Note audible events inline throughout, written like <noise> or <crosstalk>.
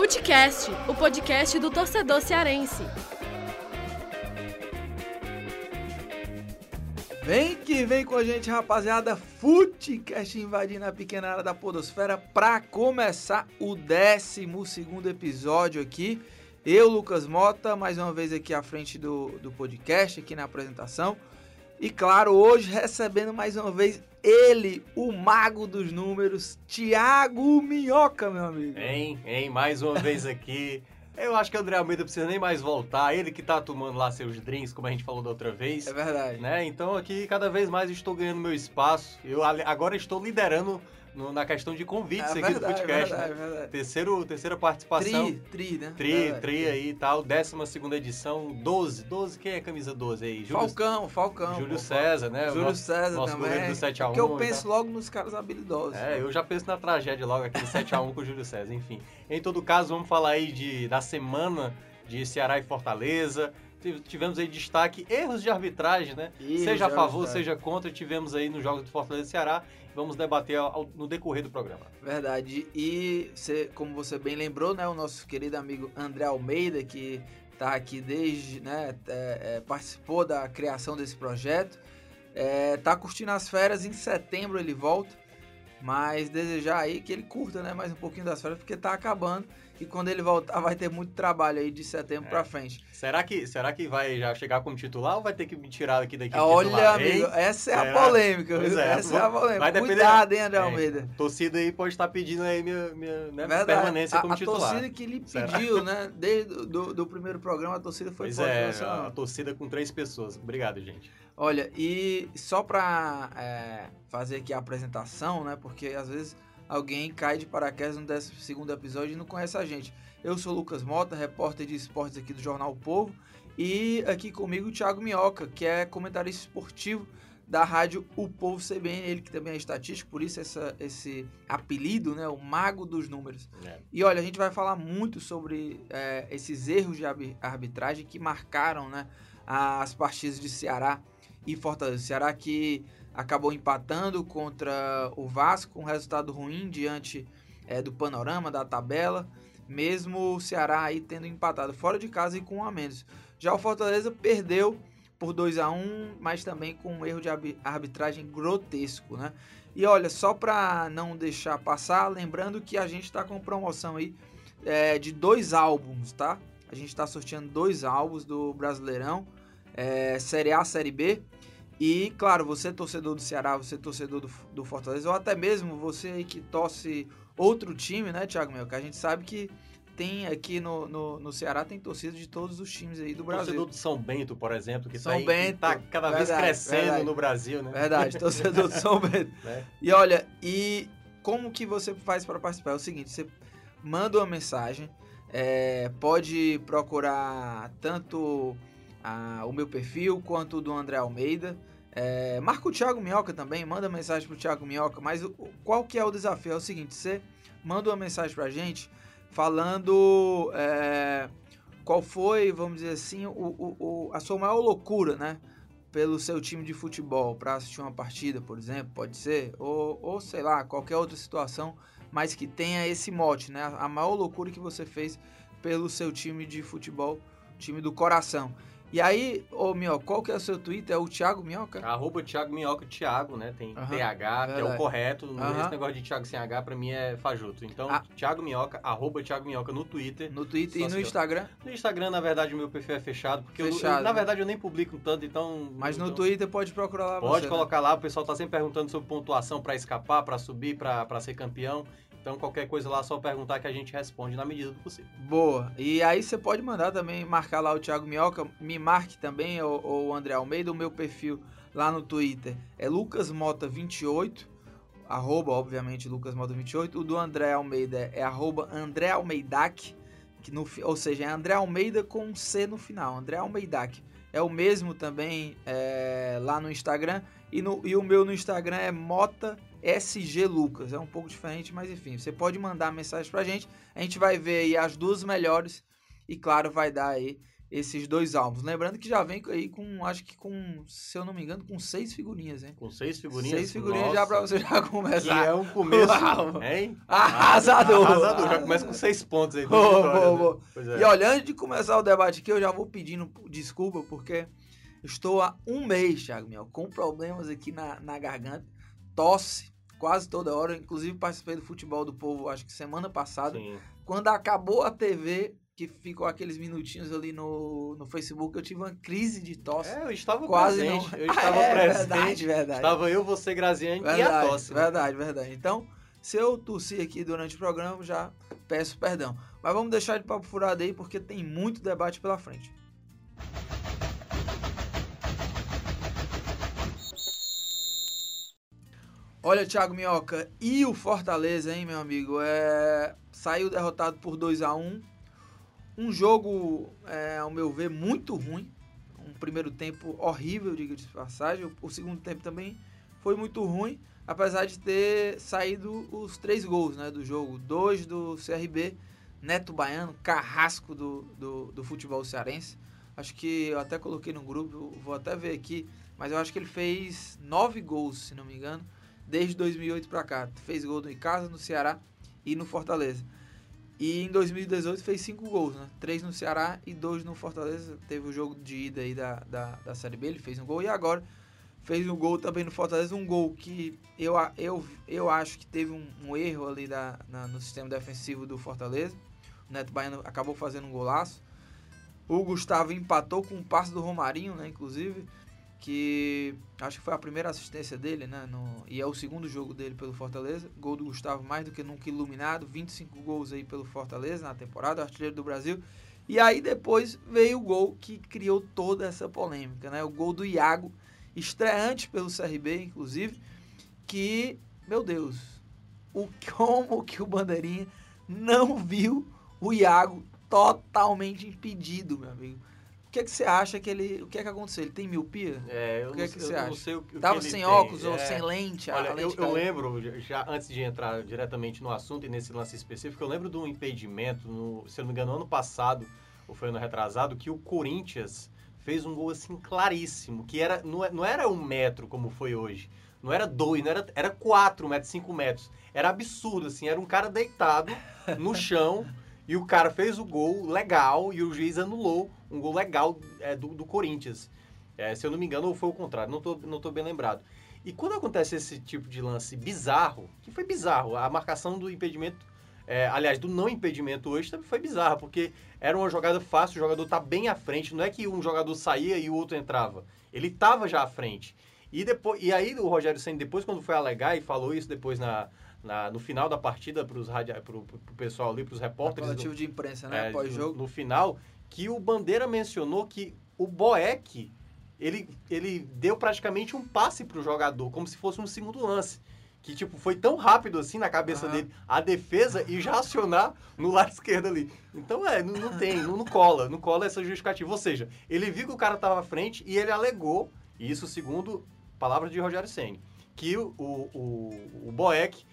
Futecast, o podcast do torcedor cearense. Vem que vem com a gente, rapaziada. Futecast invadindo a pequena área da Podosfera para começar o 12 episódio aqui. Eu, Lucas Mota, mais uma vez aqui à frente do, do podcast, aqui na apresentação. E claro, hoje recebendo mais uma vez ele, o mago dos números, Thiago Minhoca, meu amigo. Hein, hein, mais uma vez aqui. <laughs> Eu acho que o André Almeida precisa nem mais voltar. Ele que tá tomando lá seus drinks, como a gente falou da outra vez. É verdade. Né? Então aqui cada vez mais estou ganhando meu espaço. Eu agora estou liderando no, na questão de convites é, aqui verdade, do podcast. Verdade, né? verdade. Terceiro, terceira participação. Tri, tri, né? Tri, Verdade. tri aí e tal. Décima segunda edição, 12. 12, quem é camisa 12 aí? Júlio, Falcão, Falcão. Júlio pô, César, né? Júlio Nosso- César nosso também. do 7 a 1 Porque eu e penso logo nos caras habilidosos. É, eu já penso na tragédia logo aqui, 7x1 com o Júlio César, enfim. Em todo caso, vamos falar aí de, da semana de Ceará e Fortaleza. Tive- Tivemos aí destaque, erros de arbitragem, né? Erros seja a favor, seja contra, tivemos aí nos jogos do Fortaleza e Ceará. Vamos debater ao- no decorrer do programa. Verdade. E você, como você bem lembrou, né, o nosso querido amigo André Almeida, que está aqui desde, né, é, é, participou da criação desse projeto, é, tá curtindo as férias. Em setembro ele volta, mas desejar aí que ele curta, né, mais um pouquinho das férias, porque tá acabando. E quando ele voltar, vai ter muito trabalho aí de setembro É. pra frente. Será que, será que vai já chegar como titular ou vai ter que me tirar aqui daqui? Olha, titular, amigo, essa é a Será? polêmica. Pois viu? é, essa é a vai polêmica. depender- Cuidado, hein, André É, Almeida. a torcida aí pode estar pedindo aí minha, minha né, permanência a, como a titular. torcida que lhe Será? pediu, né? Desde o do, do primeiro programa, a torcida foi Pois forte. é, nessa- a torcida com três pessoas. Obrigado, gente. Olha, e só pra é, fazer aqui a apresentação, né? Porque às vezes alguém cai de paraquedas no 12 segundo episódio e não conhece a gente. Eu sou Lucas Mota, repórter de esportes aqui do Jornal o Povo. E aqui comigo o Thiago Minhoca, que é comentarista esportivo da rádio O Povo CBN, ele que também é estatístico, por isso essa, esse apelido, né? O mago dos números. É. E olha, a gente vai falar muito sobre é, esses erros de arbi- arbitragem que marcaram né, as partidas de Ceará e Fortaleza. Ceará que acabou empatando contra o Vasco, um resultado ruim diante é, do panorama da tabela, mesmo o Ceará aí tendo empatado fora de casa e com um a menos. Já o Fortaleza perdeu por 2 a 1 mas também com um erro de arbi- arbitragem grotesco, né? E olha, só para não deixar passar, lembrando que a gente está com promoção aí é, de dois álbuns, tá? A gente está sorteando dois álbuns do Brasileirão, é, Série A, Série B. E, claro, você torcedor do Ceará, você torcedor do, do Fortaleza, ou até mesmo você aí que torce outro time, né, Thiago Mel? Que a gente sabe que tem aqui no, no, no Ceará, tem torcida de todos os times aí do Brasil. torcedor do São Bento, por exemplo, que São tá, aí- Bento, tá cada vez verdade, crescendo verdade. no Brasil, né? Verdade, torcedor do <laughs> São Bento. Né? E olha, e como que você faz para participar? É o seguinte, você manda uma mensagem, é, pode procurar tanto a- o meu perfil quanto o do André Almeida. É, marca o Thiago Minhoca também, manda mensagem pro Thiago Minhoca, mas o- qual que é o desafio? É o seguinte, você manda uma mensagem pra gente falando é, qual foi, vamos dizer assim, o, o- o- a sua maior loucura, né? pelo seu time de futebol para assistir uma partida, por exemplo, pode ser, ou, ou sei lá, qualquer outra situação, mas que tenha esse mote, né? A maior loucura que você fez pelo seu time de futebol, time do coração. E aí, ô Minhoca, qual que é o seu Twitter? É o Thiago Minhoca? Arroba Thiago Minhoca, Thiago, né? Tem Aham, TH, que é o correto. Esse negócio de Thiago sem H, pra mim, é fajuto. Então, Ah. Thiago Minhoca, arroba Thiago Minhoca no Twitter. No Twitter e no Instagram, No Instagram, na verdade, o meu perfil é fechado, porque eu- eu, Fechado, na né? verdade, eu nem publico tanto, então... mas no então- Twitter pode procurar lá Pode você, né? colocar lá, o pessoal tá sempre perguntando sobre pontuação pra escapar, pra subir, pra pra ser campeão. Então, qualquer coisa lá, é só perguntar que a gente responde na medida do possível. Boa. E aí você pode mandar também, marcar lá o Thiago Minhoca, me marque também, ou, o André Almeida, o meu perfil lá no Twitter é lucasmota28, arroba, obviamente, lucasmota28. O do André Almeida é arroba André Almeidac, que no, ou seja, é André Almeida com um C no final, André Almeidac. É o mesmo também é, lá no Instagram. E, no, e o meu no Instagram é Mota SG Lucas. É um pouco diferente, mas enfim, você pode mandar mensagem pra gente. A gente vai ver aí as duas melhores e, claro, vai dar aí esses dois álbuns. Lembrando que já vem aí com, acho que com, se eu não me engano, com seis figurinhas, hein? Com seis figurinhas? Seis figurinhas Nossa. já pra você já começar. E é um começo, hein? Arrasador. Arrasador, já começa com seis pontos aí. Oh, oh, oh. É. E olha, antes de começar o debate aqui, eu já vou pedindo desculpa, porque estou há um mês, Thiago Miel, com problemas aqui na, na garganta, tosse quase toda hora, inclusive participei do Futebol do Povo, acho que semana passada, Sim. quando acabou a TV, que ficou aqueles minutinhos ali no, no Facebook, eu tive uma crise de tosse. É, eu estava Quase presente. Não... Eu estava <laughs> ah, é, presente. Verdade, verdade. Estava eu, você, Graziane verdade, e a tosse. Né? Verdade, verdade. Então, se eu tossi aqui durante o programa, já peço perdão. Mas vamos deixar de papo furado aí, porque tem muito debate pela frente. Olha, Thiago Minhoca, e o Fortaleza, hein, meu amigo? É... Saiu derrotado por 2 a 1 um jogo, é, ao meu ver, muito ruim. Um primeiro tempo horrível, diga de passagem. O segundo tempo também foi muito ruim, apesar de ter saído os três gols né, do jogo. Dois do CRB, Neto Baiano, carrasco do, do, do futebol cearense. Acho que eu até coloquei no grupo, vou até ver aqui, mas eu acho que ele fez nove gols, se não me engano, desde 2008 para cá. Fez gol no Icasa, no Ceará e no Fortaleza. E em 2018 fez cinco gols, né? Três no Ceará e dois no Fortaleza. Teve o jogo de ida aí da, da, da Série B, ele fez um gol. E agora fez um gol também no Fortaleza. Um gol que eu, eu, eu acho que teve um, um erro ali da, na, no sistema defensivo do Fortaleza. O Neto Baiano acabou fazendo um golaço. O Gustavo empatou com o passe do Romarinho, né? Inclusive que acho que foi a primeira assistência dele, né? No, e é o segundo jogo dele pelo Fortaleza. Gol do Gustavo mais do que nunca iluminado, 25 gols aí pelo Fortaleza na temporada, artilheiro do Brasil. E aí depois veio o gol que criou toda essa polêmica, né? O gol do Iago, estreante pelo CRB, inclusive, que, meu Deus, o <laughs> como que o Bandeirinha não viu o Iago totalmente impedido, meu amigo. O que, é que você acha que ele. O que é que aconteceu? Ele tem miopia? É, eu, o que não, é que você acha? sei o, o Tava sem tem. óculos é, ou sem lente? Olha, lente eu, eu lembro, já antes de entrar diretamente no assunto e nesse lance específico, eu lembro de um impedimento, no, se eu não me engano, ano passado, ou foi ano retrasado, que o Corinthians fez um gol assim claríssimo, que era, não, é, não era um metro como foi hoje. Não era dois, não era, era quatro metros, cinco metros. Era absurdo, assim, era um cara deitado no chão. <laughs> E o cara fez o gol legal e o juiz anulou um gol legal é, do, do Corinthians. É, se eu não me engano, ou foi o contrário, não estou não tô bem lembrado. E quando acontece esse tipo de lance bizarro, que foi bizarro, a marcação do impedimento, é, aliás, do não impedimento hoje também foi bizarra, porque era uma jogada fácil, o jogador tá bem à frente, não é que um jogador saía e o outro entrava. Ele estava já à frente. E, depois, e aí o Rogério Senna, depois, quando foi alegar e falou isso depois na, na, no final da partida para o pessoal ali, para os repórteres. Coletivo de imprensa, né? É, Pós-jogo. No, no, final, que o Bandeira mencionou que o Boeck, ele, ele deu praticamente um passe para o jogador, como se fosse um segundo lance. Que, tipo, foi tão rápido assim na cabeça uhum. dele a defesa e já acionar no lado esquerdo ali. Então, é, não, não tem, não, não, cola, não cola essa justificativa. Ou seja, ele viu que o cara estava à frente e ele alegou, e isso segundo palavras de Rogério Senni, que o, o, o Boeck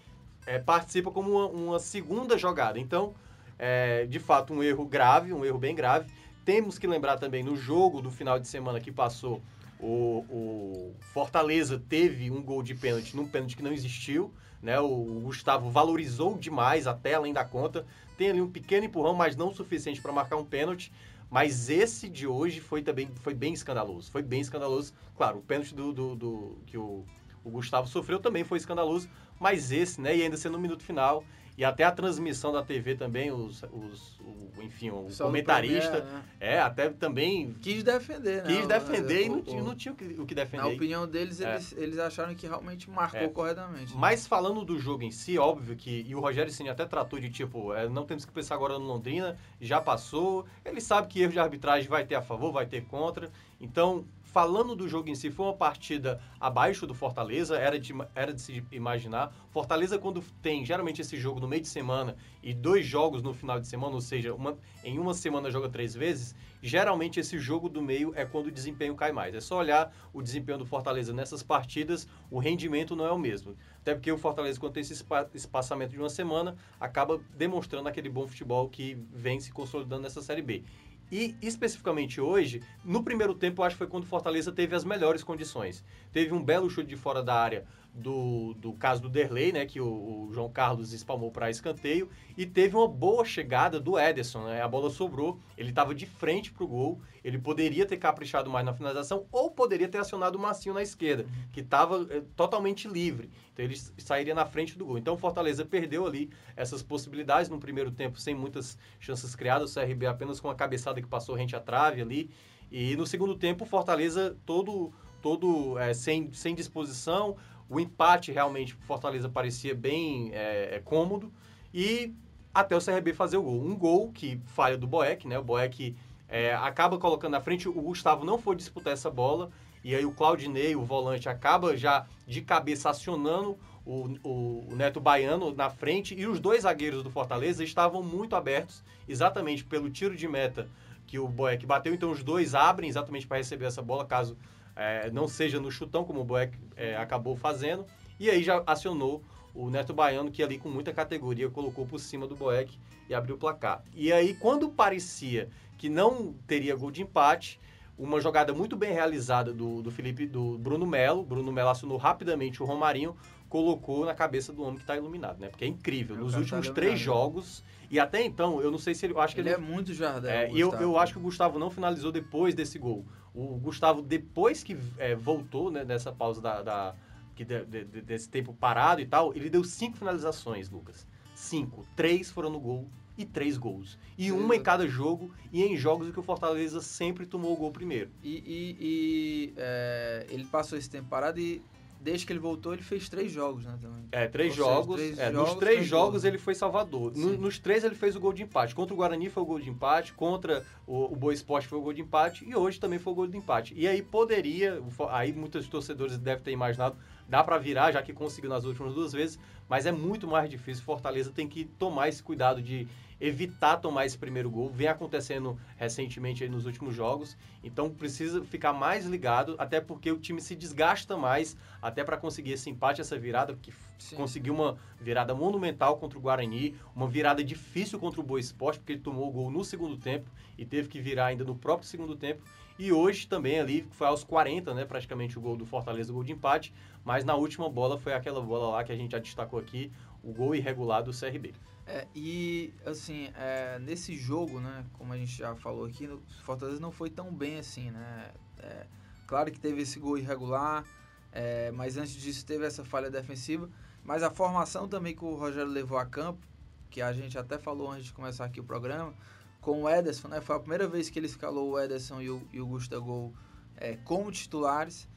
é, participa como uma, uma, segunda jogada. Então, é, de fato, um erro grave, um erro bem grave. Temos que lembrar também no jogo do final de semana que passou, o, o Fortaleza teve um gol de pênalti num pênalti que não existiu. Né? O Gustavo valorizou demais até além da conta. Tem ali um pequeno empurrão, mas não o suficiente para marcar um pênalti. Mas esse de hoje foi também foi bem escandaloso. Foi bem escandaloso. Claro, o pênalti do, do, do que o, o Gustavo sofreu também foi escandaloso, mas esse, né, e ainda sendo no minuto final, e até a transmissão da TV também, os, os o, enfim, o Só comentarista, né? é, até também... Quis defender, né? Quis defender e não, o, não tinha o que defender. Na opinião deles, é. eles, eles acharam que realmente marcou é. corretamente. Né? Mas falando do jogo em si, óbvio que, e o Rogério Ceni até tratou de, tipo, é, não temos que pensar agora no Londrina, já passou, ele sabe que erro de arbitragem vai ter a favor, vai ter contra, então falando do jogo em si, foi uma partida abaixo do Fortaleza, era de, era de se imaginar. Fortaleza, quando tem geralmente esse jogo no meio de semana e dois jogos no final de semana, ou seja, uma, em uma semana joga três vezes, geralmente esse jogo do meio é quando o desempenho cai mais. É só olhar o desempenho do Fortaleza nessas partidas, o rendimento não é o mesmo. Até porque o Fortaleza, quando tem esse espaçamento de uma semana, acaba demonstrando aquele bom futebol que vem se consolidando nessa Série B. E especificamente hoje, no primeiro tempo, eu acho que foi quando o Fortaleza teve as melhores condições. Teve um belo chute de fora da área do, do caso do Derlei, né, que o, o João Carlos espalmou para escanteio, e teve uma boa chegada do Ederson, né, a bola sobrou, ele estava de frente para o gol, ele poderia ter caprichado mais na finalização ou poderia ter acionado o Massinho na esquerda, que estava é, totalmente livre, então ele sairia na frente do gol. Então o Fortaleza perdeu ali essas possibilidades no primeiro tempo, sem muitas chances criadas, o CRB apenas com uma cabeçada que passou rente à trave ali, e no segundo tempo o Fortaleza todo todo é, sem, sem disposição, o empate realmente Fortaleza parecia bem é, é, cômodo. E até o CRB fazer o gol. Um gol que falha do Boeck, né? O Boeck é, acaba colocando na frente, o Gustavo não foi disputar essa bola. E aí o Claudinei, o volante, acaba já de cabeça acionando o, o, o, Neto Baiano na frente. E os dois zagueiros do Fortaleza estavam muito abertos, exatamente pelo tiro de meta que o Boeck bateu. Então os dois abrem exatamente para receber essa bola, caso é, não seja no chutão, como o Boeck é, acabou fazendo. E aí já acionou o Neto Baiano, que ali com muita categoria colocou por cima do Boeck e abriu o placar. E aí, quando parecia que não teria gol de empate, uma jogada muito bem realizada do, do Felipe, do Bruno Melo. Bruno Melo acionou rapidamente o Romarinho, colocou na cabeça do homem que está iluminado, né? Porque é incrível. Nos tá últimos tá três jogos, e até então, eu não sei se ele. Eu acho que ele, ele é muito jardim. É, e eu, eu acho que o Gustavo não finalizou depois desse gol. O Gustavo, depois que é, voltou né, nessa pausa da, da que de, de, desse tempo parado e tal, ele deu cinco finalizações, Lucas. Cinco. Três foram no gol e três gols. E uma em cada jogo, e em jogos em que o Fortaleza sempre tomou o gol primeiro. E, e, e é, ele passou esse tempo parado e desde que ele voltou, ele fez três jogos, né? Também. É, três Ou jogos. Seja, três é, jogos nos três, três jogos gols. ele foi Salvador. No, nos três ele fez o gol de empate. Contra o Guarani foi o gol de empate, contra o, o Boa Esporte foi o gol de empate e hoje também foi o gol de empate. E aí poderia, aí muitos torcedores devem ter imaginado, dá para virar, já que conseguiu nas últimas duas vezes, mas é muito mais difícil. Fortaleza tem que tomar esse cuidado de evitar tomar esse primeiro gol. Vem acontecendo recentemente aí nos últimos jogos. Então precisa ficar mais ligado, até porque o time se desgasta mais até para conseguir esse empate, essa virada, que Sim. conseguiu uma virada monumental contra o Guarani, uma virada difícil contra o Boa Esporte, porque ele tomou o gol no segundo tempo e teve que virar ainda no próprio segundo tempo. E hoje também ali foi aos 40, né, praticamente o gol do Fortaleza, o gol de empate, mas na última bola foi aquela bola lá que a gente já destacou aqui, o gol irregular do CRB. É, e, assim, é, nesse jogo, né, como a gente já falou aqui, o Fortaleza não foi tão bem assim, né? É, claro que teve esse gol irregular, é, mas antes disso teve essa falha defensiva. Mas a formação também que o Rogério levou a campo, que a gente até falou antes de começar aqui o programa, com o Ederson, né? Foi a primeira vez que ele escalou o Ederson e o, e o Gustavo é, como titulares.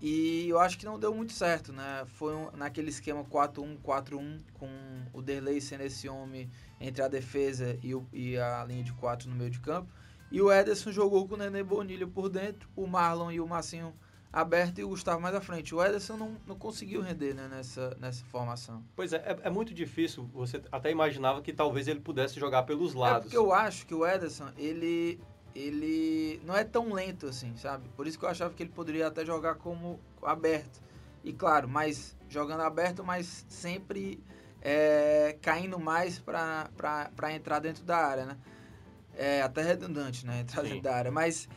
E eu acho que não deu muito certo, né? Foi um, naquele esquema 4-1, 4-1, com o Derlei sendo esse homem entre a defesa e, o, e a linha de 4 no meio de campo. E o Ederson jogou com o Nenê Bonilha por dentro, o Marlon e o Massinho aberto e o Gustavo mais à frente. O Ederson não, não conseguiu render né, nessa, nessa formação. Pois é, é, é, muito difícil. Você até imaginava que talvez ele pudesse jogar pelos lados. É porque eu acho que o Ederson, ele ele não é tão lento assim, sabe? Por isso que eu achava que ele poderia até jogar como aberto. E claro, mas jogando aberto, mas sempre é, caindo mais para entrar dentro da área, né? É até redundante, né? Entrar Sim. dentro da área. Mas,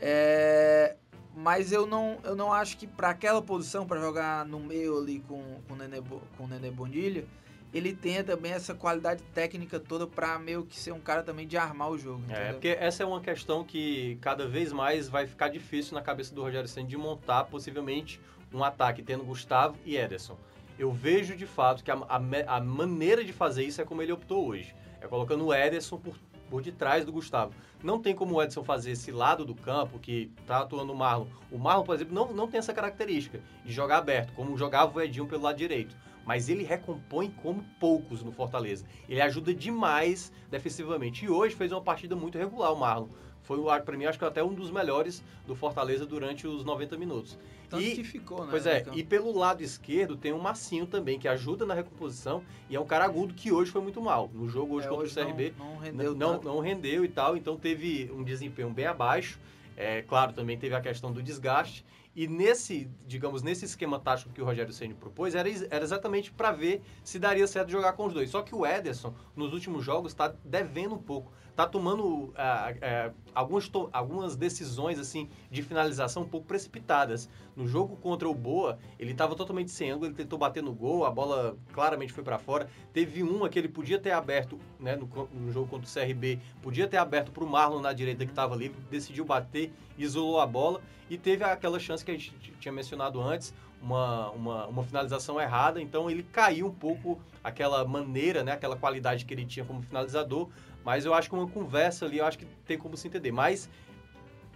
é, mas eu, não, eu não acho que para aquela posição, para jogar no meio ali com, com, o Nenê, com o Nenê Bonilha, ele tenha também essa qualidade técnica toda para meio que ser um cara também de armar o jogo. É, entendeu? É, porque essa é uma questão que cada vez mais vai ficar difícil na cabeça do Rogério Senna de montar possivelmente um ataque tendo Gustavo e Ederson. Eu vejo de fato que a, a, a maneira de fazer isso é como ele optou hoje. É colocando o Ederson por, por detrás do Gustavo. Não tem como o Edson fazer esse lado do campo que tá atuando o Marlon. O Marlon, por exemplo, não, não tem essa característica de jogar aberto, como jogava o Edinho pelo lado direito mas ele recompõe como poucos no Fortaleza. Ele ajuda demais defensivamente. E hoje fez uma partida muito regular o Marlon. Foi, para mim, acho que até um dos melhores do Fortaleza durante os 90 minutos. Tanto e, que ficou, né? Pois é, então. e pelo lado esquerdo tem um Massinho também, que ajuda na recomposição, e é um cara agudo que hoje foi muito mal. No jogo hoje é, contra hoje o CRB, não, não rendeu não, não, rendeu e tal, então teve um desempenho bem abaixo. É, claro, também teve a questão do desgaste. E nesse, digamos, nesse esquema tático que o Rogério Ceni propôs, era, era exatamente para ver se daria certo jogar com os dois. Só que o Ederson, nos últimos jogos, está devendo um pouco. Está tomando ah, ah, algumas, to algumas decisões assim de finalização um pouco precipitadas. No jogo contra o Boa, ele estava totalmente sem ângulo, ele tentou bater no gol, a bola claramente foi para fora. Teve uma que ele podia ter aberto né, no, no jogo contra o CRB, podia ter aberto para o Marlon na direita que estava livre, decidiu bater, isolou a bola e teve aquela chance que a gente tinha mencionado antes, uma, uma, uma, finalização errada, então ele caiu um pouco aquela maneira, né, aquela qualidade que ele tinha como finalizador, mas eu acho que uma conversa ali, eu acho que tem como se entender. Mas,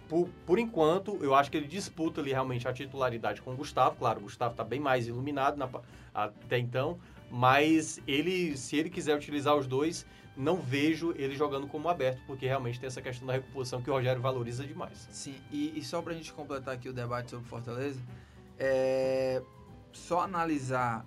por, por enquanto, eu acho que ele disputa ali realmente a titularidade com o Gustavo. Claro, o Gustavo está bem mais iluminado na, até então, mas ele, se ele quiser utilizar os dois, não vejo ele jogando como aberto, porque realmente tem essa questão da recomposição que o Rogério valoriza demais. Sim, e, e só para a gente completar aqui o debate sobre Fortaleza, é só analisar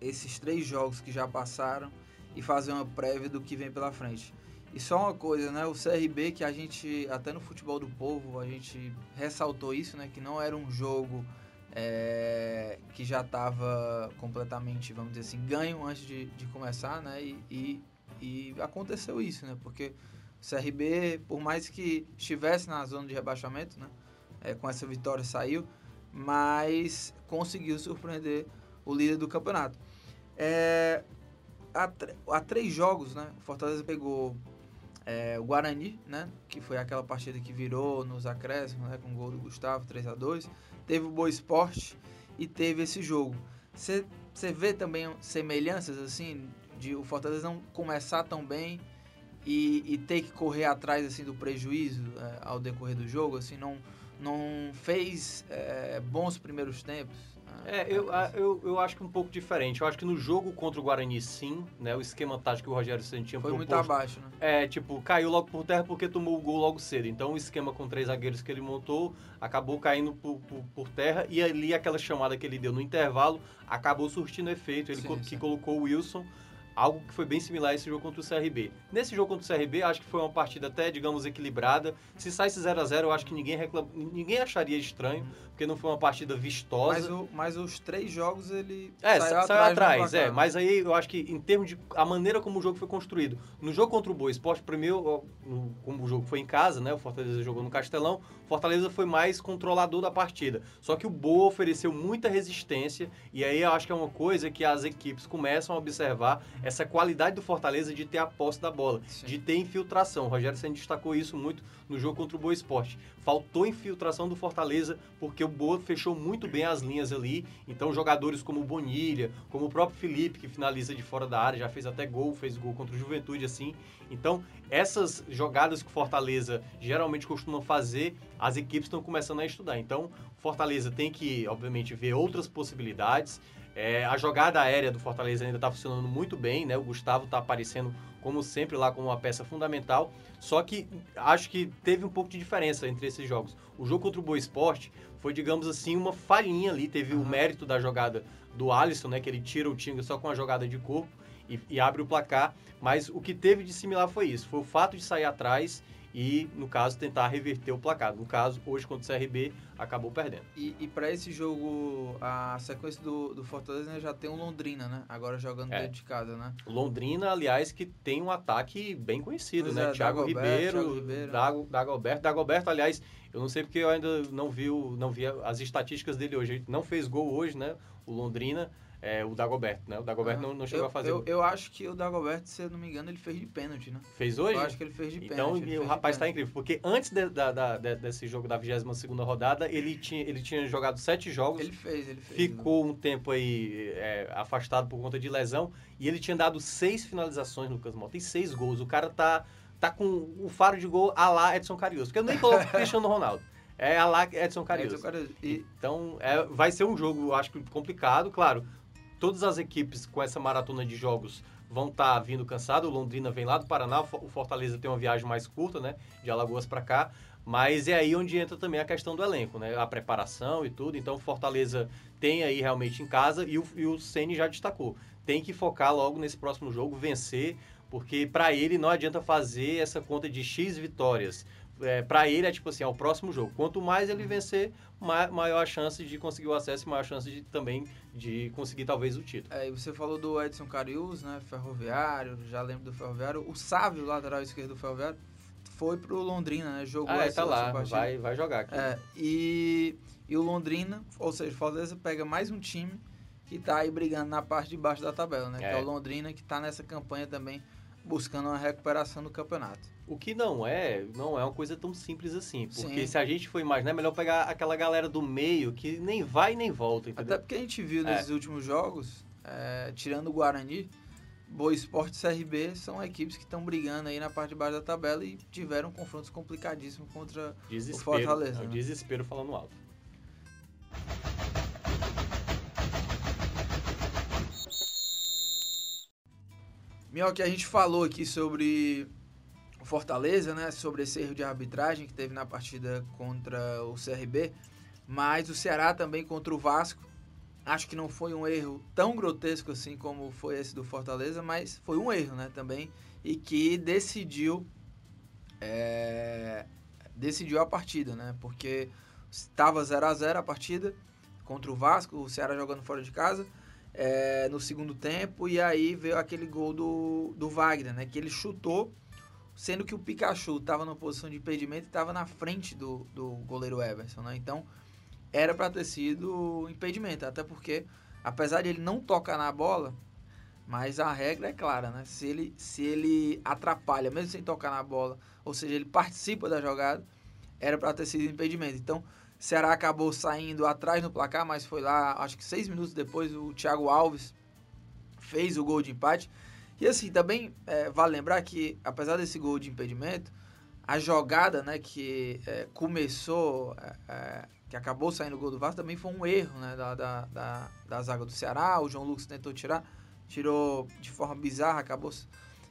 esses três jogos que já passaram e fazer uma prévia do que vem pela frente. E só uma coisa, né? O CRB, que a gente, até no futebol do povo, a gente ressaltou isso, né? Que não era um jogo é, que já estava completamente, vamos dizer assim, ganho antes de, de começar, né? E, e, e, aconteceu isso, né? Porque o CRB, por mais que estivesse na zona de rebaixamento, né? É, com essa vitória saiu, mas conseguiu surpreender o líder do campeonato. É, há, há três jogos, né? O Fortaleza pegou é, o Guarani, né? Que foi aquela partida que virou nos acréscimos, né? Com o gol do Gustavo, 3 a 2 Teve o Boa Esporte e teve esse jogo. Você vê também semelhanças, assim, de o Fortaleza não começar tão bem e, e ter que correr atrás, assim, do prejuízo é, ao decorrer do jogo, assim, não, não fez é, bons primeiros tempos? É, eu, eu, eu acho que um pouco diferente. Eu acho que no jogo contra o Guarani, sim, né? O esquema tático que o Rogério Santos tinha Foi proposto, muito abaixo, né? É, tipo, caiu logo por terra porque tomou o gol logo cedo. Então o esquema com três zagueiros que ele montou acabou caindo por, por, por terra. E ali aquela chamada que ele deu no intervalo acabou surtindo efeito. Ele sim, que sim. colocou o Wilson algo que foi bem similar a esse jogo contra o CRB. Nesse jogo contra o CRB, acho que foi uma partida até, digamos, equilibrada. Se saísse 0 a 0 eu acho que ninguém, reclam... ninguém acharia estranho, porque não foi uma partida vistosa. Mas, o, mas os três jogos ele é, saiu, saiu atrás. atrás é, mas aí eu acho que em termos de a maneira como o jogo foi construído. No jogo contra o Boa Esporte, primeiro, como o jogo foi em casa, né? O Fortaleza jogou no Castelão, Fortaleza foi mais controlador da partida. Só que o Boa ofereceu muita resistência, e aí eu acho que é uma coisa que as equipes começam a observar essa qualidade do Fortaleza de ter a posse da bola, Sim. de ter infiltração. O Rogério Senna destacou isso muito no jogo contra o Boa Esporte. Faltou infiltração do Fortaleza porque o Boa fechou muito bem as linhas ali. Então jogadores como o Bonilha, como o próprio Felipe, que finaliza de fora da área, já fez até gol, fez gol contra o Juventude assim. Então, essas jogadas que o Fortaleza geralmente costuma fazer, as equipes estão começando a estudar. Então, Fortaleza tem que, obviamente, ver outras possibilidades. É, a jogada aérea do Fortaleza ainda está funcionando muito bem, né? O Gustavo está aparecendo, como sempre, lá como uma peça fundamental. Só que acho que teve um pouco de diferença entre esses jogos. O jogo contra o Boa Esporte foi, digamos assim, uma falhinha ali. Teve o mérito da jogada do Alisson, né? Que ele tira o Tinga só com a jogada de corpo e, e abre o placar. Mas o que teve de similar foi isso. Foi o fato de sair atrás e, no caso, tentar reverter o placar. No caso, hoje contra o CRB, acabou perdendo. E, e para esse jogo, a sequência do, do Fortaleza né, já tem o Londrina, né? Agora jogando é. dentro de casa, né? Londrina, aliás, que tem um ataque bem conhecido, pois né? É, Thiago, Dagoberto, Ribeiro, Thiago Ribeiro, Dago, Dagoberto. Dagoberto, aliás, eu não sei porque eu ainda não vi, não vi as estatísticas dele hoje. Ele não fez gol hoje, né? O Londrina é, o Dagoberto, né? O Dagoberto ah, não, não chegou eu, a fazer. Eu, eu acho que o Dagoberto, se eu não me engano, ele fez de pênalti, né? Fez hoje? Eu acho que ele fez de então, pênalti. Então o rapaz está incrível, porque antes de, da, da, desse jogo da 22 segunda rodada, ele tinha, ele tinha jogado sete jogos. Ele fez, ele fez. Ficou né? um tempo aí é, afastado por conta de lesão e ele tinha dado seis finalizações no Lucas Mota e seis gols. O cara tá, tá com o faro de gol a lá Edson Carius, porque eu nem coloco <laughs> Cristiano Ronaldo. É a lá Edson Carius. Edson Carius. E... Então, é, vai ser um jogo, acho que complicado, claro todas as equipes com essa maratona de jogos vão estar tá vindo cansado. O Londrina vem lá do Paraná, o Fortaleza tem uma viagem mais curta, né? De Alagoas para cá. Mas é aí onde entra também a questão do elenco, né? A preparação e tudo. Então, Fortaleza tem aí realmente em casa e o, e o Ceni já destacou. Tem que focar logo nesse próximo jogo, vencer, porque para ele não adianta fazer essa conta de X vitórias é, para ele é tipo assim, é o próximo jogo. Quanto mais ele vencer, ma maior a chance de conseguir o acesso e maior a chance de também de conseguir talvez o título. É, e você falou do Edson Carius, né? Ferroviário, já lembro do Ferroviário. O Sávio, lateral esquerdo do Ferroviário, foi pro Londrina, né? Jogou ah, é, essa tá lá, partida. vai, vai jogar aqui. É, e, e o Londrina, ou seja, Fortaleza pega mais um time que tá aí brigando na parte de baixo da tabela, né? Que é o Londrina que tá nessa campanha também buscando uma recuperação do campeonato. O que não é, não é uma coisa tão simples assim. Porque Sim. se a gente for imaginar, é melhor pegar aquela galera do meio que nem vai nem volta, entendeu? Até porque a gente viu É. nesses últimos jogos, é, tirando o Guarani, Boa Esporte e CRB são equipes que estão brigando aí na parte de baixo da tabela e tiveram confrontos complicadíssimos contra Desespero. Fortaleza, é o né? desespero falando alto. Minhoca, a gente falou aqui sobre o Fortaleza, né? Sobre esse erro de arbitragem que teve na partida contra o CRB. Mas o Ceará também contra o Vasco. Acho que não foi um erro tão grotesco assim como foi esse do Fortaleza, mas foi um erro, né? Também. E que decidiu. é, decidiu a partida, né? Porque estava 0 a 0 a partida contra o Vasco, o Ceará jogando fora de casa é, no segundo tempo, e aí veio aquele gol do, do Wagner, né? Que ele chutou, sendo que o Pikachu estava numa posição de impedimento e estava na frente do, do goleiro Everson, né? Então, era para ter sido impedimento, até porque, apesar de ele não tocar na bola, mas a regra é clara, né? Se ele, se ele atrapalha, mesmo sem tocar na bola, ou seja, ele participa da jogada, era para ter sido impedimento. Então, Ceará acabou saindo atrás no placar, mas foi lá, acho que seis minutos depois, o Thiago Alves fez o gol de empate. E assim, também é, vale lembrar que, apesar desse gol de impedimento, a jogada né, que é, começou, é, é, que acabou saindo o gol do Vasco, também foi um erro né, da, da, da, da zaga do Ceará. O João Lucas tentou tirar, tirou de forma bizarra, acabou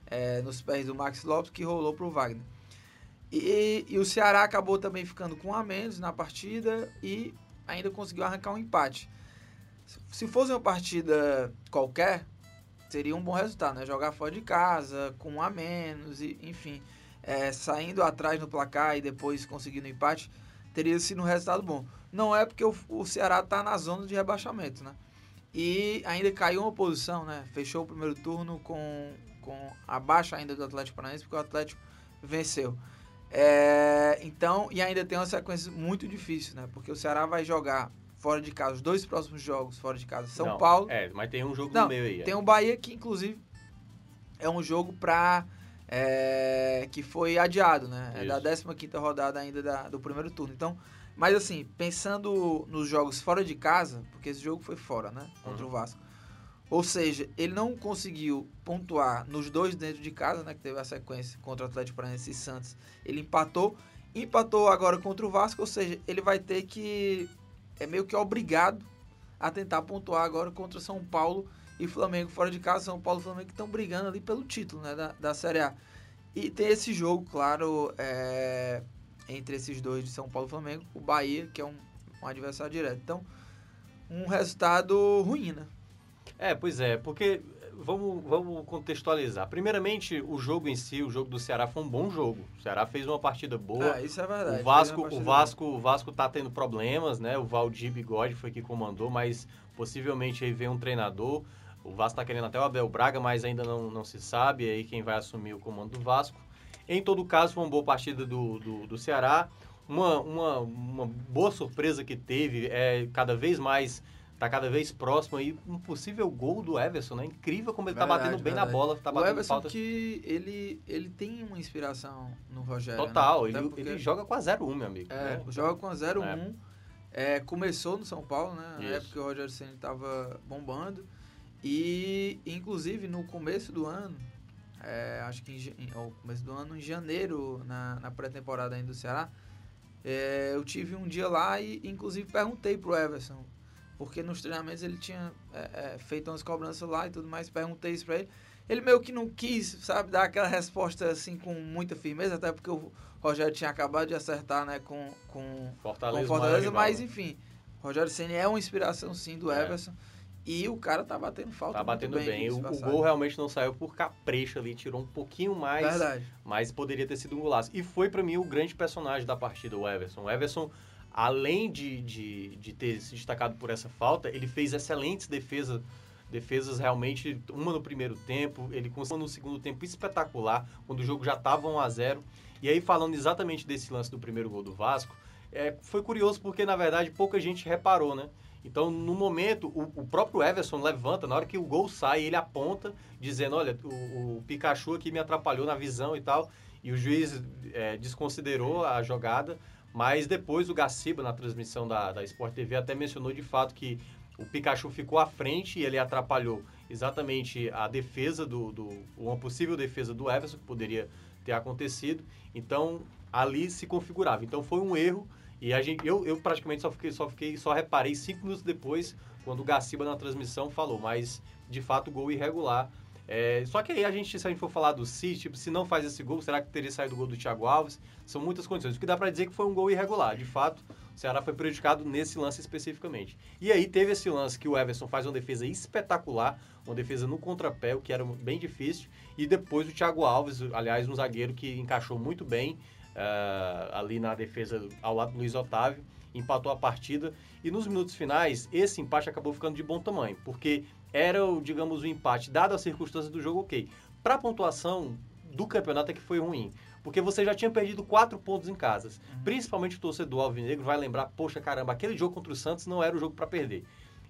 é, nos pés do Max Lopes, que rolou para o Wagner. E, e o Ceará acabou também ficando com a menos na partida e ainda conseguiu arrancar um empate. Se fosse uma partida qualquer, seria um bom resultado, né? Jogar fora de casa, com um a menos, e, enfim, é, saindo atrás no placar e depois conseguindo empate, teria sido um resultado bom. Não é porque o, o Ceará está na zona de rebaixamento, né? E ainda caiu uma posição, né? Fechou o primeiro turno com, com abaixo ainda do Atlético Paranaense, porque o Atlético venceu. É, então, e ainda tem uma sequência muito difícil, né? Porque o Ceará vai jogar fora de casa, os dois próximos jogos fora de casa, São Não, Paulo. É, mas tem um jogo Não, no meio aí. é. Tem o Bahia que, inclusive, é um jogo pra. é, que foi adiado, né? É da 15 rodada ainda da- do primeiro turno. Então, mas assim, pensando nos jogos fora de casa, porque esse jogo foi fora, né? Contra Uhum. o Vasco. Ou seja, ele não conseguiu pontuar nos dois dentro de casa, né? Que teve a sequência contra o Atlético Paranaense e Santos. Ele empatou. Empatou agora contra o Vasco, ou seja, ele vai ter que. É meio que obrigado a tentar pontuar agora contra São Paulo e Flamengo fora de casa. São Paulo e Flamengo estão brigando ali pelo título né, da, da Série A. E tem esse jogo, claro, é, entre esses dois de São Paulo e Flamengo, o Bahia, que é um, um adversário direto. Então, um resultado ruim, né? É, pois é, porque vamos, vamos contextualizar. Primeiramente, o jogo em si, o jogo do Ceará foi um bom jogo. O Ceará fez uma partida boa. Ah, isso é verdade. O Vasco, o Vasco, o Vasco tá tendo problemas, né? O Valdir Bigode foi que comandou, mas possivelmente aí vem um treinador. O Vasco tá querendo até o Abel Braga, mas ainda não, não se sabe aí quem vai assumir o comando do Vasco. Em todo caso, foi uma boa partida do, do, do Ceará. Uma, uma, uma boa surpresa que teve é cada vez mais tá cada vez próximo aí um possível gol do Everson, né? Incrível como ele tá Verdade, batendo bem na verdade. bola, tá o batendo Everson falta que ele, ele tem uma inspiração no Rogério. total. né? Ele, porque- ele joga com a 0-1, meu amigo. É, né? joga com a 0-1. É, começou no São Paulo, né? Na Isso. época que o Rogério Senna estava bombando. E, inclusive, no começo do ano, é, acho que em- ou começo do ano, em janeiro, na, na pré-temporada ainda do Ceará, é, eu tive um dia lá e, inclusive, perguntei pro Everson. Porque nos treinamentos ele tinha é, é, feito umas cobranças lá e tudo mais. Perguntei isso pra ele. Ele meio que não quis, sabe, dar aquela resposta assim com muita firmeza, até porque o Rogério tinha acabado de acertar, né, com, com Fortaleza, com Fortaleza, maior mas né? enfim, Rogério Ceni é uma inspiração sim do É. Everson E o cara tá batendo falta. Tá batendo bem. bem. O, o gol realmente não saiu por capricho ali, tirou um pouquinho mais, Verdade. mas poderia ter sido um golaço. E foi pra mim o grande personagem da partida, o Everson. O Everson, além de, de, de ter se destacado por essa falta, ele fez excelentes defesas. Defesas realmente, uma no primeiro tempo, ele conseguiu no segundo tempo espetacular, quando o jogo já estava 1 a 0 E aí, falando exatamente desse lance do primeiro gol do Vasco, é, foi curioso porque, na verdade, pouca gente reparou, né? Então, no momento, o, o próprio Everson levanta, na hora que o gol sai, ele aponta, dizendo: Olha, o, o Pikachu aqui me atrapalhou na visão e tal. E o juiz é, desconsiderou a jogada. Mas depois o Gaciba, na transmissão da, da Sport TV, até mencionou de fato que o Pikachu ficou à frente e ele atrapalhou exatamente a defesa do, do uma possível defesa do Everson, que poderia ter acontecido. Então, ali se configurava. Então, foi um erro. E a gente, eu, eu praticamente só fiquei, só fiquei, só reparei cinco minutos depois, quando o Gaciba na transmissão falou, mas de fato gol irregular. É, só que aí a gente, se a gente for falar do Si, tipo, se não faz esse gol, será que teria saído o gol do Thiago Alves? São muitas condições. O que dá pra dizer que foi um gol irregular. De fato, o Ceará foi prejudicado nesse lance especificamente. E aí teve esse lance que o Everson faz uma defesa espetacular, uma defesa no contrapé, o que era bem difícil. E depois o Thiago Alves, aliás, um zagueiro que encaixou muito bem uh, ali na defesa ao lado do Luiz Otávio, empatou a partida. E nos minutos finais, esse empate acabou ficando de bom tamanho, porque era, digamos, o empate, dado as circunstâncias do jogo, ok. Para a pontuação do campeonato é que foi ruim. Porque você já tinha perdido quatro pontos em casas. Uhum. Principalmente o torcedor alvinegro vai lembrar, poxa caramba, aquele jogo contra o Santos não era o jogo para perder.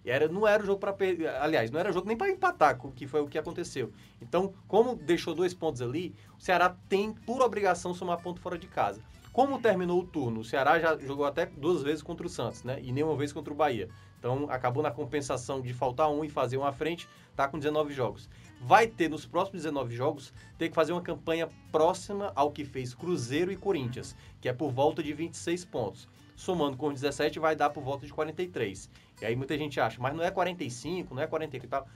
Era, não era o jogo para perder. Aliás, não era jogo nem para empatar, que foi o que aconteceu. Então, como deixou dois pontos ali, o Ceará tem por obrigação somar ponto fora de casa. Como terminou o turno, o Ceará já jogou até duas vezes contra o Santos, né? E nenhuma vez contra o Bahia. Então, acabou na compensação de faltar um e fazer um à frente, tá com 19 jogos. Vai ter nos próximos 19 jogos, ter que fazer uma campanha próxima ao que fez Cruzeiro e Corinthians, que é por volta de 26 pontos. Somando com 17 vai dar por volta de 43. E aí muita gente acha, mas não é 45, não é 40 e tal.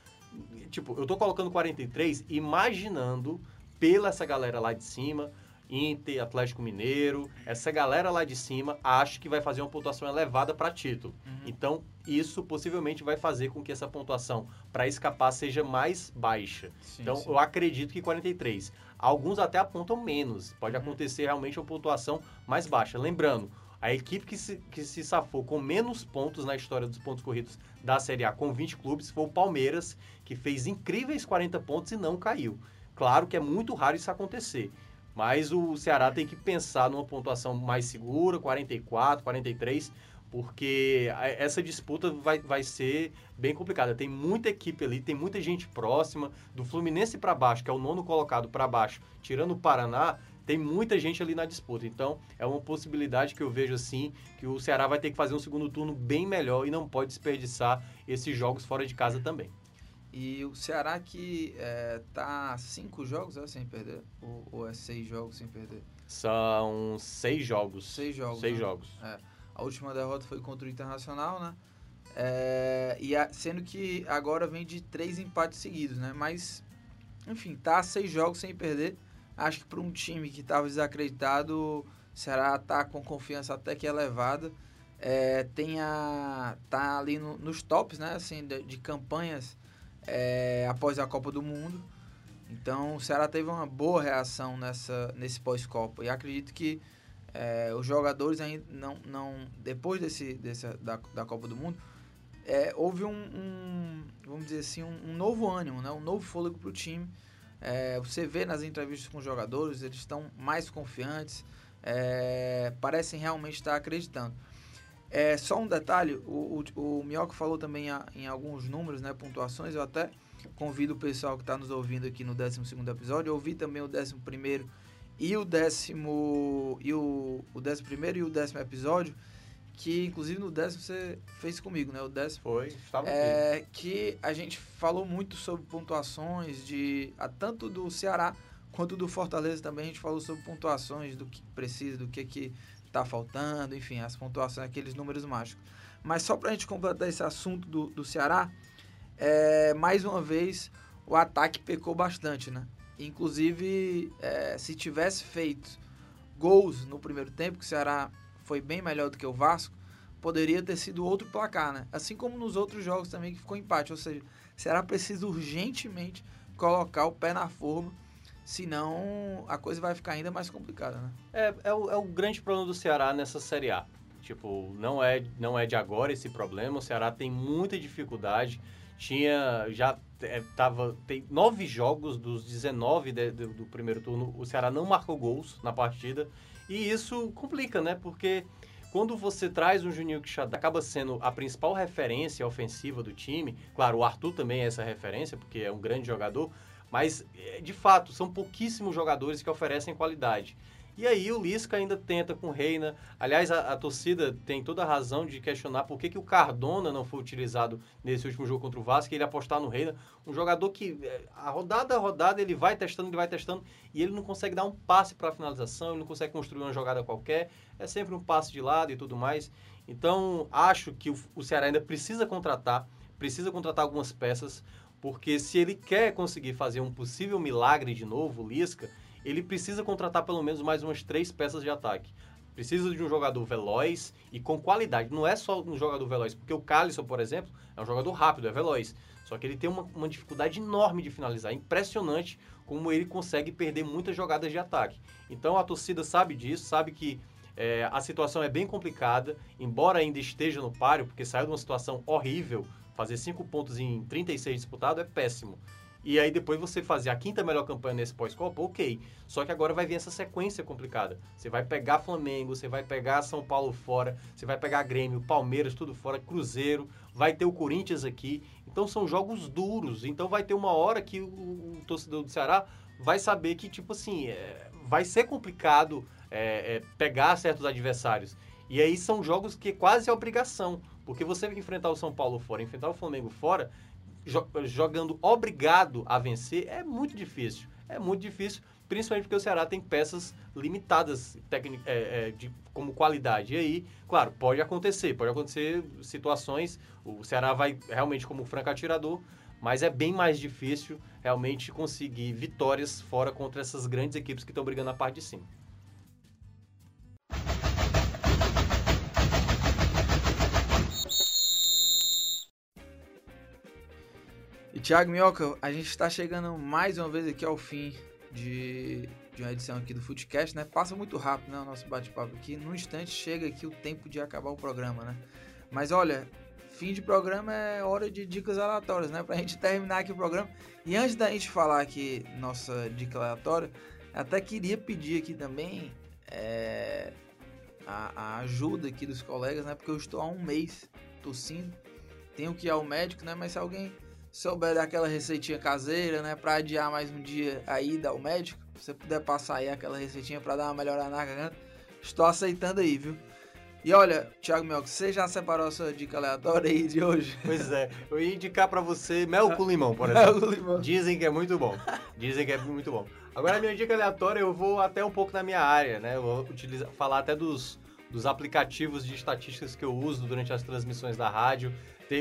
Tipo, eu tô colocando 43 imaginando pela essa galera lá de cima, Inter, Atlético Mineiro, essa galera lá de cima acha que vai fazer uma pontuação elevada para título. Uhum. Então, isso possivelmente vai fazer com que essa pontuação para escapar seja mais baixa. Sim, então, sim. eu acredito que 43. Alguns até apontam menos. Pode uhum. acontecer realmente uma pontuação mais baixa. Lembrando, a equipe que se, que se safou com menos pontos na história dos pontos corridos da Série A, com 20 clubes, foi o Palmeiras, que fez incríveis 40 pontos e não caiu. Claro que é muito raro isso acontecer. Mas o Ceará tem que pensar numa pontuação mais segura, 44, 43, porque essa disputa vai, vai ser bem complicada. Tem muita equipe ali, tem muita gente próxima. Do Fluminense para baixo, que é o nono colocado para baixo, tirando o Paraná, tem muita gente ali na disputa. Então, é uma possibilidade que eu vejo assim, que o Ceará vai ter que fazer um segundo turno bem melhor e não pode desperdiçar esses jogos fora de casa também. E o Ceará que é, tá cinco jogos é, sem perder? Ou, ou, é seis jogos sem perder? São seis jogos. Seis jogos. Seis né? jogos. É. A última derrota foi contra o Internacional, né? É, e a, sendo que agora vem de três empates seguidos, né? Mas, enfim, tá seis jogos sem perder. Acho que para um time que estava desacreditado, o Ceará tá com confiança até que elevada. É, tem a, tá ali no, nos tops, né? Assim, de, de campanhas é, após a Copa do Mundo. Então o Ceará teve uma boa reação nessa, nesse pós-Copa. E acredito que é, os jogadores ainda não. não depois desse, desse, da, da Copa do Mundo, é, houve um, um, vamos dizer assim, um, um, novo ânimo, né? um novo fôlego para o time. É, você vê nas entrevistas com os jogadores, eles estão mais confiantes, é, parecem realmente estar acreditando. É, só um detalhe, o, o, o Minhoca falou também a, em alguns números, né, pontuações, eu até convido o pessoal que está nos ouvindo aqui no 12 episódio, eu ouvi também o 11 e o décimo e o, o décimo primeiro e o décimo episódio, que inclusive no décimo você fez comigo, né? O décimo. Foi, estava é, aqui. Que a gente falou muito sobre pontuações de a, tanto do Ceará quanto do Fortaleza também. A gente falou sobre pontuações do que precisa, do que que está faltando, enfim, as pontuações, aqueles números mágicos. Mas só para a gente completar esse assunto do, do Ceará, é, mais uma vez o ataque pecou bastante, né? Inclusive, é, se tivesse feito gols no primeiro tempo, que o Ceará foi bem melhor do que o Vasco, poderia ter sido outro placar, né? Assim como nos outros jogos também que ficou empate. Ou seja, será preciso urgentemente colocar o pé na forma, senão a coisa vai ficar ainda mais complicada, né? É, é, o, é o grande problema do Ceará nessa Série A. Tipo, não é, não é de agora esse problema. O Ceará tem muita dificuldade. Tinha, já é, tava, tem nove jogos dos 19 de, de, do primeiro turno. O Ceará não marcou gols na partida. E isso complica, né? Porque quando você traz um Juninho Quixadá, acaba sendo a principal referência ofensiva do time. Claro, o Arthur também é essa referência, porque é um grande jogador. Mas, é, de fato, são pouquíssimos jogadores que oferecem qualidade. E aí o Lisca ainda tenta com o Reina. Aliás, a, a, torcida tem toda a razão de questionar por que, que o Cardona não foi utilizado nesse último jogo contra o Vasco, ele apostar no Reina. Um jogador que, é, a rodada a rodada, ele vai testando, ele vai testando, e ele não consegue dar um passe para a finalização, ele não consegue construir uma jogada qualquer. É sempre um passe de lado e tudo mais. Então, acho que o, o Ceará ainda precisa contratar, precisa contratar algumas peças, porque se ele quer conseguir fazer um possível milagre de novo, Lisca ele precisa contratar pelo menos mais umas três peças de ataque. Precisa de um jogador veloz e com qualidade. Não é só um jogador veloz, porque o Calisson, por exemplo, é um jogador rápido, é veloz. Só que ele tem uma, uma dificuldade enorme de finalizar. Impressionante como ele consegue perder muitas jogadas de ataque. Então a torcida sabe disso, sabe que é, a situação é bem complicada, embora ainda esteja no páreo, porque saiu de uma situação horrível. Fazer cinco pontos em 36 disputados é péssimo. E aí depois você fazer a quinta melhor campanha nesse pós-Copa, ok. Só que agora vai vir essa sequência complicada. Você vai pegar Flamengo, você vai pegar São Paulo fora, você vai pegar Grêmio, Palmeiras, tudo fora, Cruzeiro, vai ter o Corinthians aqui. Então são jogos duros. Então vai ter uma hora que o, o torcedor do Ceará vai saber que, tipo assim, é, vai ser complicado é, é, pegar certos adversários. E aí são jogos que quase é obrigação. Porque você enfrentar o São Paulo fora, enfrentar o Flamengo fora, jogando obrigado a vencer é muito difícil. É muito difícil, principalmente porque o Ceará tem peças limitadas é, é, de, como qualidade. E aí, claro, pode acontecer, pode acontecer situações. O Ceará vai realmente como franco atirador, mas é bem mais difícil realmente conseguir vitórias fora contra essas grandes equipes que estão brigando na parte de cima. Tiago Minhoca, a gente está chegando mais uma vez aqui ao fim de, de uma edição aqui do Footcast, né? Passa muito rápido, né? O nosso bate-papo aqui. Num instante chega aqui o tempo de acabar o programa, né? Mas olha, fim de programa é hora de dicas aleatórias, né? Pra gente terminar aqui o programa. E antes da gente falar aqui nossa dica aleatória, até queria pedir aqui também é, a, a, ajuda aqui dos colegas, né? Porque eu estou há um mês tossindo. Tenho que ir ao médico, né? Mas se alguém souber daquela receitinha caseira, né, para adiar mais um dia a ida ao médico, se você puder passar aí aquela receitinha para dar uma melhorada na garganta, estou aceitando aí, viu? E olha, Thiago Mel, você já separou a sua dica aleatória aí de hoje? Pois é, eu ia indicar para você mel com limão, por exemplo. mel com limão. Dizem que é muito bom. Dizem que é muito bom. Agora, a minha dica aleatória, eu vou até um pouco na minha área, né? Eu vou utilizar, falar até dos, dos aplicativos de estatísticas que eu uso durante as transmissões da rádio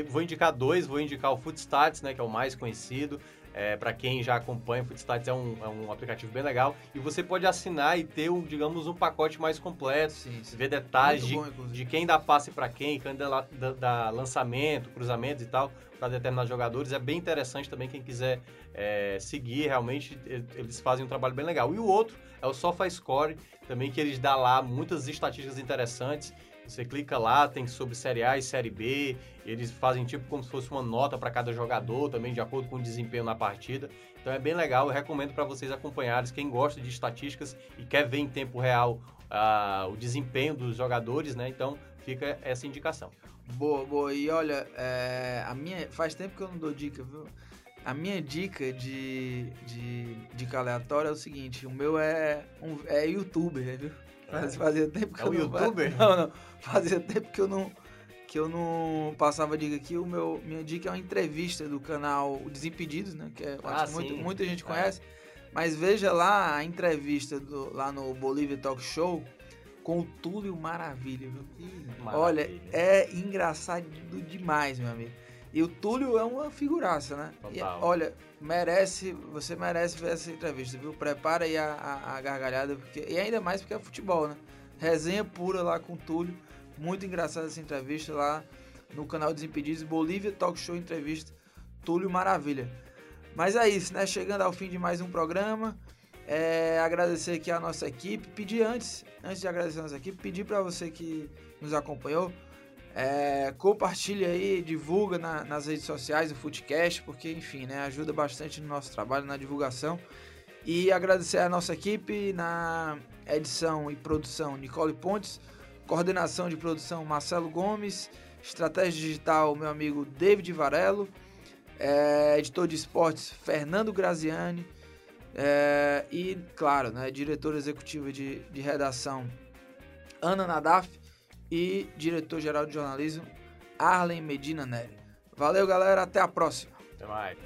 vou indicar dois, vou indicar o Footstats, né, que é o mais conhecido. É, para quem já acompanha, o Footstats é um, é um aplicativo bem legal. E você pode assinar e ter, um, digamos, um pacote mais completo. Sim, sim. Ver detalhes de, bom, de, quem dá passe para quem, quem dá, dá, dá, lançamento, cruzamentos e tal, para determinados jogadores. É bem interessante também quem quiser é, seguir. Realmente, eles fazem um trabalho bem legal. E o outro é o SofaScore, também que eles dão lá muitas estatísticas interessantes. Você clica lá, tem sobre Série A e Série B. Eles fazem tipo como se fosse uma nota para cada jogador, também de acordo com o desempenho na partida. Então é bem legal. Eu recomendo para vocês acompanharem. Quem gosta de estatísticas e quer ver em tempo real uh, o desempenho dos jogadores, né? Então fica essa indicação. Boa, boa. E olha, é, a minha faz tempo que eu não dou dica, viu? A minha dica de, de dica aleatória é o seguinte: o meu é, um, é youtuber, viu? Faz, fazia tempo que é eu um não... youtuber? <laughs> Não, não. Fazia tempo que eu não que eu não passava dica aqui. O meu minha dica é uma entrevista do canal Desimpedidos, né? Que é, ah, acho muito, muita gente é. conhece. É. Mas veja lá a entrevista do, lá no Bolívia Talk Show com o Túlio Maravilha, viu? Maravilha. Olha, é engraçado demais, meu amigo. E o Túlio é uma figuraça, né? E, olha, merece, você merece ver essa entrevista, viu? Prepara aí a, a, a, gargalhada, porque, e ainda mais porque é futebol, né? Resenha pura lá com o Túlio, Muito engraçada essa entrevista lá no canal Desimpedidos, Bolívia Talk Show Entrevista, Túlio Maravilha. Mas é isso, né? Chegando ao fim de mais um programa. É, agradecer aqui a nossa equipe. Pedir antes, antes de agradecer a nossa equipe, pedir para você que nos acompanhou, é, compartilha aí, divulga na, nas redes sociais o Footcast, porque enfim, né, ajuda bastante no nosso trabalho, na divulgação. E agradecer a nossa equipe na edição e produção Nicole Pontes, coordenação de produção Marcelo Gomes, estratégia digital meu amigo David Varelo, é, editor de esportes Fernando Graziani. É, e, claro, né, diretor executivo de, de redação Ana Nadaf e diretor-geral de jornalismo Arlen Medina Neri. Valeu, galera. Até a próxima. Até mais.